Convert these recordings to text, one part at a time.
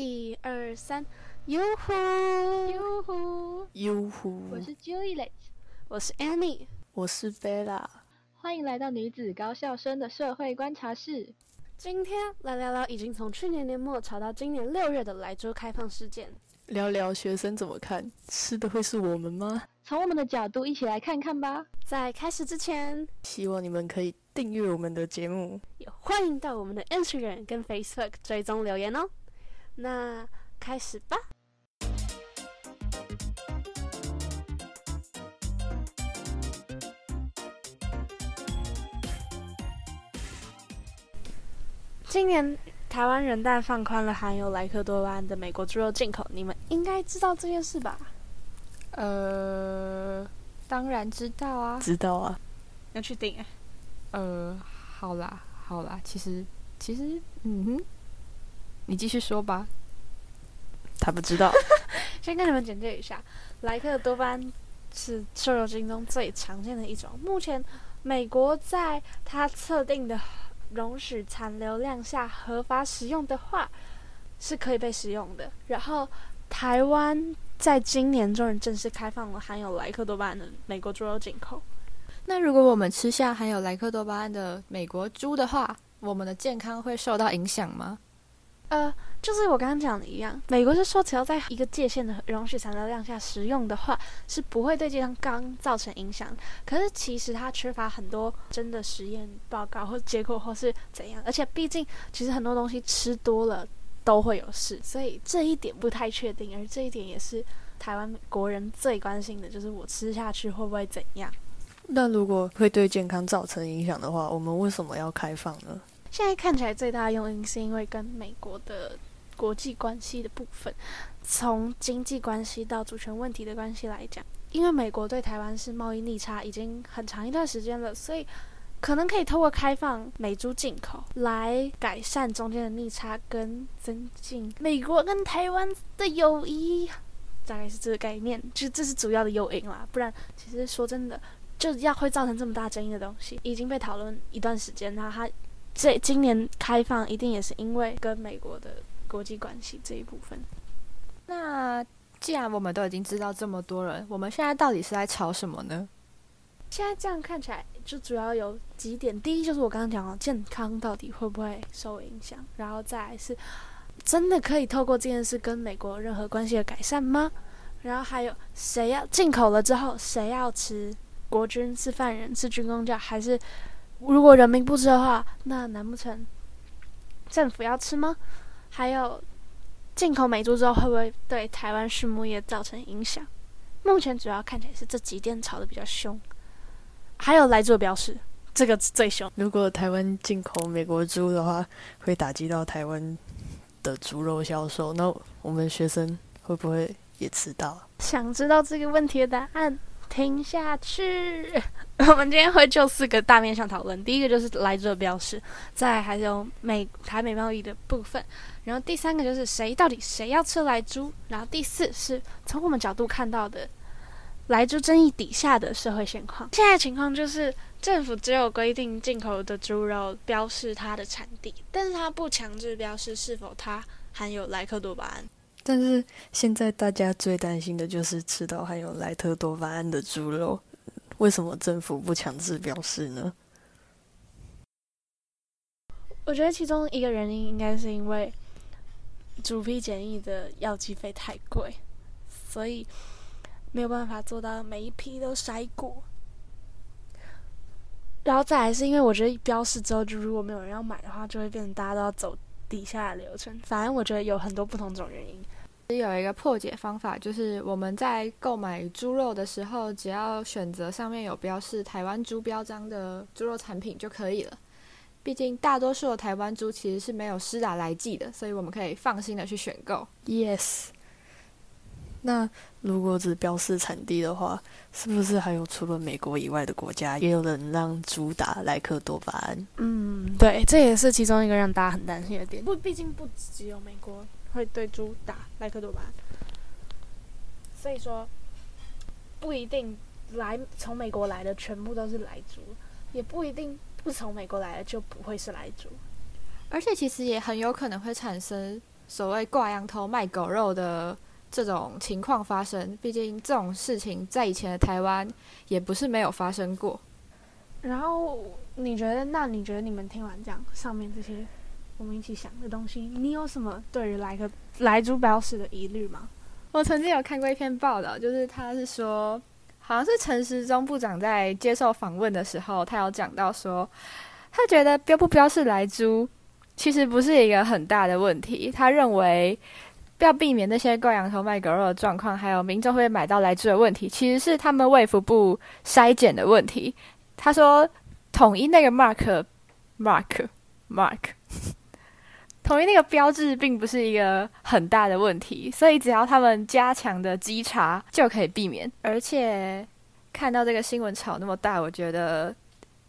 一二三，哟呼哟呼！哟呼！我是 Juliet，我是 Annie，我是 Bella。欢迎来到女子高校生的社会观察室。今天来聊聊已经从去年年末炒到今年六月的莱州开放事件，聊聊学生怎么看，吃的会是我们吗？从我们的角度一起来看看吧。在开始之前，希望你们可以订阅我们的节目，也欢迎到我们的 Instagram 跟 Facebook 追踪留言哦。那开始吧。今年台湾人大放宽了含有莱克多巴胺的美国猪肉进口，你们应该知道这件事吧？呃，当然知道啊。知道啊。要去订？呃，好啦，好啦，其实，其实，嗯哼，你继续说吧。他不知道。先跟你们简介一下，莱克多巴胺是瘦肉精中最常见的一种。目前，美国在它测定的。容许残留量下合法使用的话，是可以被使用的。然后，台湾在今年终于正式开放了含有莱克多巴胺的美国猪肉进口。那如果我们吃下含有莱克多巴胺的美国猪的话，我们的健康会受到影响吗？呃，就是我刚刚讲的一样，美国是说只要在一个界限的容许残留量下食用的话，是不会对健康造成影响。可是其实它缺乏很多真的实验报告或结果或是怎样，而且毕竟其实很多东西吃多了都会有事，所以这一点不太确定。而这一点也是台湾国人最关心的，就是我吃下去会不会怎样？那如果会对健康造成影响的话，我们为什么要开放呢？现在看起来最大的用因是因为跟美国的国际关系的部分，从经济关系到主权问题的关系来讲，因为美国对台湾是贸易逆差已经很长一段时间了，所以可能可以透过开放美猪进口来改善中间的逆差，跟增进美国跟台湾的友谊，大概是这个概念，就这是主要的诱因啦。不然，其实说真的，就要会造成这么大争议的东西，已经被讨论一段时间，然后它。这今年开放一定也是因为跟美国的国际关系这一部分。那既然我们都已经知道这么多人，我们现在到底是在吵什么呢？现在这样看起来，就主要有几点。第一就是我刚刚讲的，健康到底会不会受影响？然后再来是，真的可以透过这件事跟美国任何关系的改善吗？然后还有，谁要进口了之后，谁要吃？国军是犯人，是军工教还是？如果人民不吃的话，那难不成政府要吃吗？还有进口美猪之后会不会对台湾畜牧业造成影响？目前主要看起来是这几点吵得比较凶。还有来猪的标识，这个最凶。如果台湾进口美国猪的话，会打击到台湾的猪肉销售，那我们学生会不会也吃到？想知道这个问题的答案？听下去，我们今天会就四个大面向讨论。第一个就是来者标识，再还有美台美贸易的部分，然后第三个就是谁到底谁要吃来猪，然后第四是从我们角度看到的来猪争议底下的社会现况。现在情况就是政府只有规定进口的猪肉标示它的产地，但是它不强制标示是否它含有莱克多巴胺。但是现在大家最担心的就是吃到含有莱特多巴胺的猪肉，为什么政府不强制表示呢？我觉得其中一个原因应该是因为主批检疫的药剂费太贵，所以没有办法做到每一批都筛过。然后再来是因为我觉得标示之后，就如果没有人要买的话，就会变成大家都要走底下的流程。反正我觉得有很多不同种原因。有一个破解方法，就是我们在购买猪肉的时候，只要选择上面有标示台湾猪标章的猪肉产品就可以了。毕竟大多数的台湾猪其实是没有施打来剂的，所以我们可以放心的去选购。Yes。那如果只标示产地的话，是不是还有除了美国以外的国家也有人让猪打莱克多巴胺？嗯，对，这也是其中一个让大家很担心的点。不，毕竟不只有美国。会对猪打莱克多巴胺，所以说不一定来从美国来的全部都是来猪，也不一定不从美国来的就不会是来猪，而且其实也很有可能会产生所谓挂羊头卖狗肉的这种情况发生。毕竟这种事情在以前的台湾也不是没有发生过。然后你觉得？那你觉得你们听完这样上面这些我们一起想的东西，你有什么对于来个来猪标识的疑虑吗？我曾经有看过一篇报道，就是他是说，好像是陈时中部长在接受访问的时候，他有讲到说，他觉得标不标示来猪，其实不是一个很大的问题。他认为要避免那些挂羊头卖狗肉的状况，还有民众会买到来猪的问题，其实是他们卫福部筛检的问题。他说，统一那个 mark，mark，mark。统一那个标志并不是一个很大的问题，所以只要他们加强的稽查就可以避免。而且看到这个新闻炒那么大，我觉得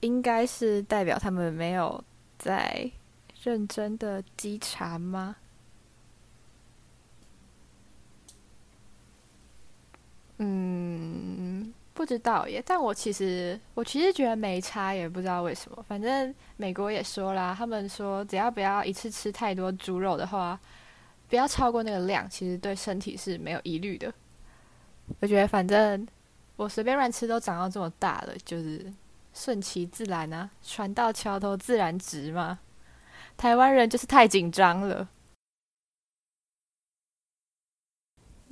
应该是代表他们没有在认真的稽查吗？嗯。不知道耶，但我其实我其实觉得没差，也不知道为什么。反正美国也说啦，他们说只要不要一次吃太多猪肉的话，不要超过那个量，其实对身体是没有疑虑的。我觉得反正我随便乱吃都长到这么大了，就是顺其自然啊，船到桥头自然直嘛。台湾人就是太紧张了。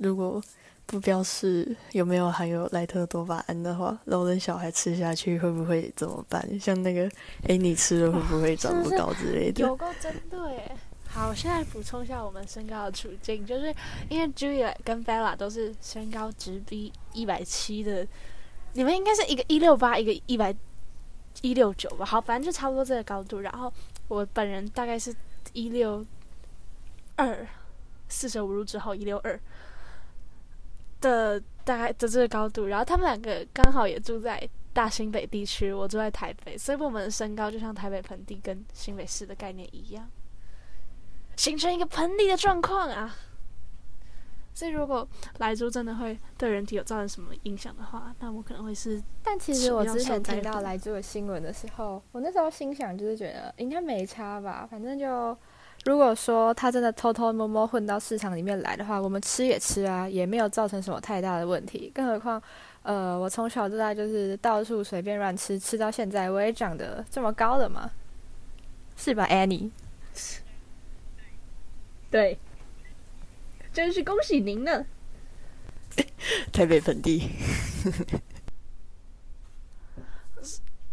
如果。不标示有没有含有莱特多巴胺的话，老人小孩吃下去会不会怎么办？像那个，哎，你吃了会不会长不高之类的？有够针对。好，我现在补充一下我们身高的处境，就是因为 Julia 跟 Bella 都是身高直逼一百七的，你们应该是一个一六八，一个一百一六九吧？好，反正就差不多这个高度。然后我本人大概是一六二，四舍五入之后一六二。的大概的这个高度，然后他们两个刚好也住在大新北地区，我住在台北，所以我们的身高就像台北盆地跟新北市的概念一样，形成一个盆地的状况啊。所以如果来猪真的会对人体有造成什么影响的话，那我可能会是。但其实我之前听到来猪的新闻的时候，我那时候心想就是觉得应该没差吧，反正就。如果说他真的偷偷摸摸混到市场里面来的话，我们吃也吃啊，也没有造成什么太大的问题。更何况，呃，我从小到大就是到处随便乱吃，吃到现在我也长得这么高了嘛，是吧，Annie？对，真是恭喜您呢，台北本地。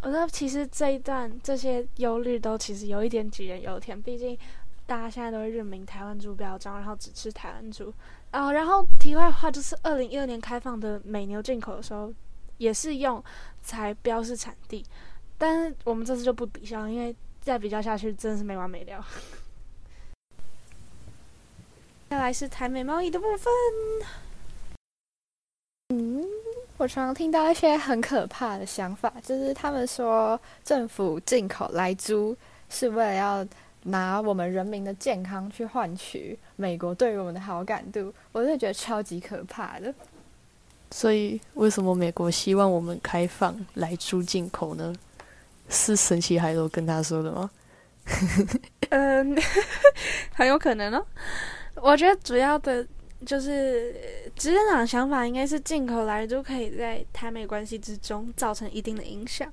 我说，其实这一段这些忧虑都其实有一点杞人忧天，毕竟。大家现在都会认明台湾猪标章，然后只吃台湾猪。啊，然后题外话就是，二零一二年开放的美牛进口的时候，也是用才标示产地，但是我们这次就不比较，因为再比较下去真的是没完没了。接下来是台美贸易的部分。嗯，我常常听到一些很可怕的想法，就是他们说政府进口来猪是为了要。拿我们人民的健康去换取美国对于我们的好感度，我真的觉得超级可怕的。所以，为什么美国希望我们开放来猪进口呢？是神奇海螺跟他说的吗？嗯，很有可能哦。我觉得主要的就是执政党想法应该是进口来猪可以在台美关系之中造成一定的影响，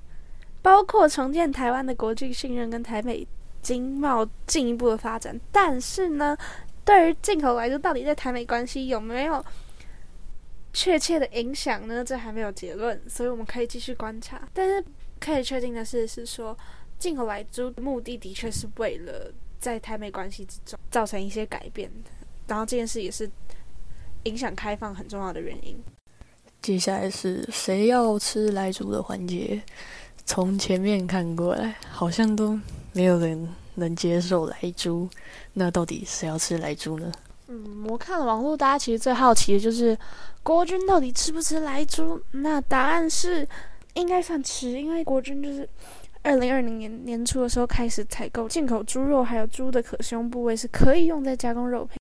包括重建台湾的国际信任跟台美。经贸进一步的发展，但是呢，对于进口来说，到底在台美关系有没有确切的影响呢？这还没有结论，所以我们可以继续观察。但是可以确定的是，是说进口来猪目的的确是为了在台美关系之中造成一些改变的，然后这件事也是影响开放很重要的原因。接下来是谁要吃来猪的环节？从前面看过来，好像都。没有人能接受来猪，那到底谁要吃来猪呢？嗯，我看了网络，大家其实最好奇的就是国军到底吃不吃来猪？那答案是应该算吃，因为国军就是二零二零年年初的时候开始采购进口猪肉，还有猪的可食用部位是可以用在加工肉品。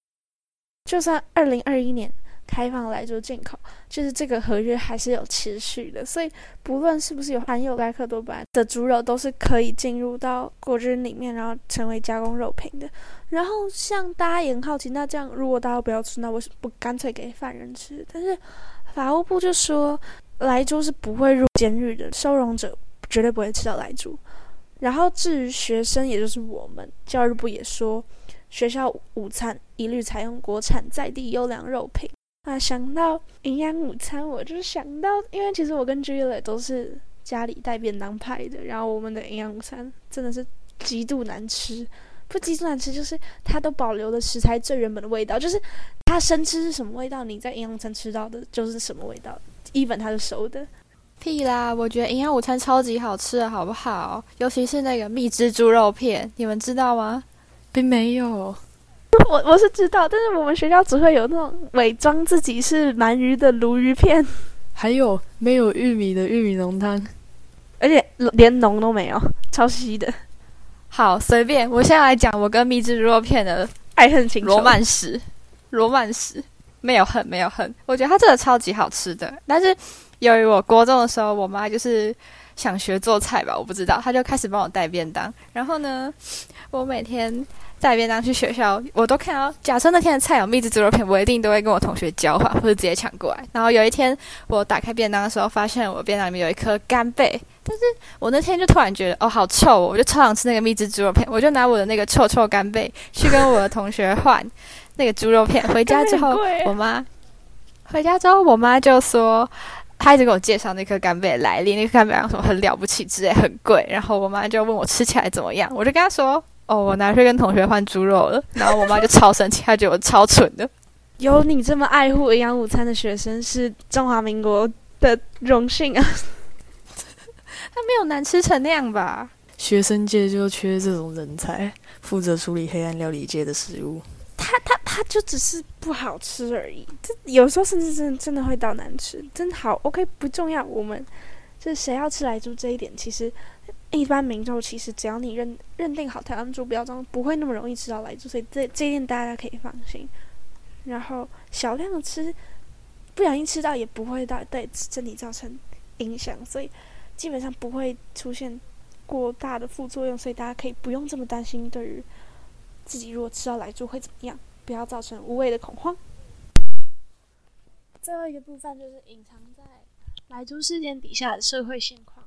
就算二零二一年开放来做进口，就是这个合约还是有持续的，所以不论是不是有含有莱克多巴胺的猪肉，都是可以进入到果汁里面，然后成为加工肉品的。然后像大家也很好奇，那这样如果大家不要吃，那为什么不干脆给犯人吃？但是法务部就说，莱猪是不会入监狱的，收容者绝对不会吃到莱猪。然后至于学生，也就是我们，教育部也说，学校午餐一律采用国产在地优良肉品。啊，想到营养午餐，我就想到，因为其实我跟 Julie 都是家里带便当派的，然后我们的营养午餐真的是极度难吃，不极度难吃，就是它都保留了食材最原本的味道，就是它生吃是什么味道，你在营养午餐吃到的就是什么味道，even 它是熟的。屁啦！我觉得营养午餐超级好吃的，好不好？尤其是那个蜜汁猪肉片，你们知道吗？并没有。我我是知道，但是我们学校只会有那种伪装自己是鳗鱼的鲈鱼片，还有没有玉米的玉米浓汤，而且连浓都没有，超稀的。好，随便。我现在来讲我跟蜜汁猪肉片的爱恨情仇。罗曼史，罗曼史，没有恨，没有恨。我觉得它真的超级好吃的，但是由于我国中的时候，我妈就是想学做菜吧，我不知道，她就开始帮我带便当。然后呢，我每天。带便当去学校，我都看到。假设那天的菜有蜜汁猪肉片，我一定都会跟我同学交换，或者直接抢过来。然后有一天，我打开便当的时候，发现我便当里面有一颗干贝。但是我那天就突然觉得，哦，好臭！哦，我就超想吃那个蜜汁猪肉片，我就拿我的那个臭臭干贝去跟我的同学换那个猪肉片。回家之后，我妈回家之后，我妈就说，她一直给我介绍那颗干贝的来历，那颗干贝什么很了不起之类，很贵。然后我妈就问我吃起来怎么样，我就跟她说。哦，我拿去跟同学换猪肉了，然后我妈就超生气，她觉得我超蠢的。有你这么爱护营养午餐的学生，是中华民国的荣幸啊！他没有难吃成那样吧？学生界就缺这种人才，负责处理黑暗料理界的食物。他他他就只是不好吃而已，这有时候甚至真的真的会到难吃。真好，OK，不重要。我们就是谁要吃来猪这一点，其实。一般民众其实只要你认认定好台湾猪标章，不会那么容易吃到来猪，所以这这一点大家可以放心。然后小量的吃，不小心吃到也不会到对身体造成影响，所以基本上不会出现过大的副作用，所以大家可以不用这么担心。对于自己如果吃到来猪会怎么样，不要造成无谓的恐慌。最后一个部分就是隐藏在来猪事件底下的社会现况。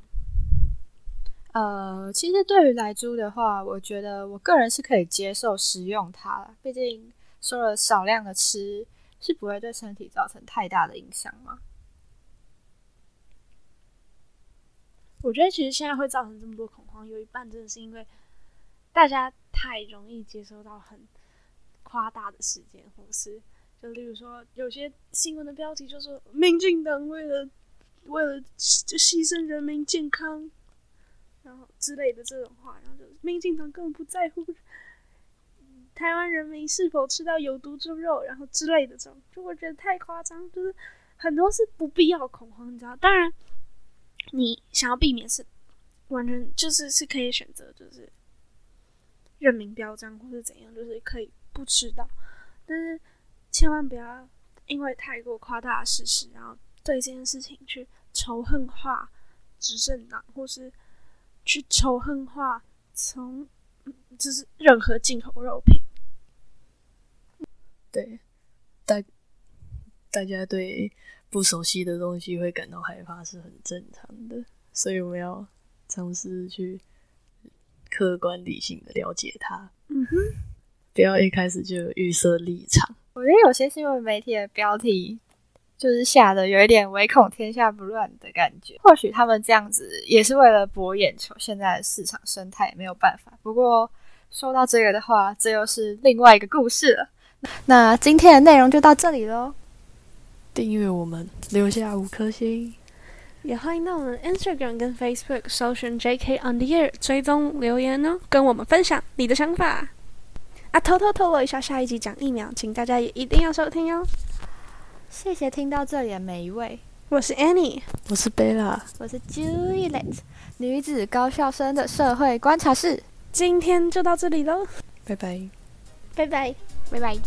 呃，其实对于莱猪的话，我觉得我个人是可以接受食用它了。毕竟说了少量的吃，是不会对身体造成太大的影响嘛。我觉得其实现在会造成这么多恐慌，有一半真的是因为大家太容易接收到很夸大的事件，或是就例如说有些新闻的标题就说民进党为了为了就牺牲人民健康。然后之类的这种话，然后就民进党根本不在乎台湾人民是否吃到有毒猪肉，然后之类的这种，就我觉得太夸张，就是很多是不必要恐慌，你知道？当然，你想要避免是完全就是是可以选择，就是认明标章或者怎样，就是可以不吃到，但是千万不要因为太过夸大的事实，然后对这件事情去仇恨化执政党或是。去仇恨化，从就是任何进口肉品。对，大大家对不熟悉的东西会感到害怕是很正常的，所以我们要尝试去客观理性的了解它。嗯哼，不要一开始就有预设立场。我觉得有些新闻媒体的标题。就是吓得有一点唯恐天下不乱的感觉。或许他们这样子也是为了博眼球，现在的市场生态也没有办法。不过说到这个的话，这又是另外一个故事了。那今天的内容就到这里喽。订阅我们，留下五颗星，也欢迎到我们 Instagram 跟 Facebook 搜寻 JK on the air，追踪留言哦，跟我们分享你的想法。啊，偷偷透露一下，下一集讲疫苗，请大家也一定要收听哦。谢谢听到这里的每一位，我是 Annie，我是 Bella，，我是 Juliet，女子高校生的社会观察室，今天就到这里喽，拜拜，拜拜，拜拜。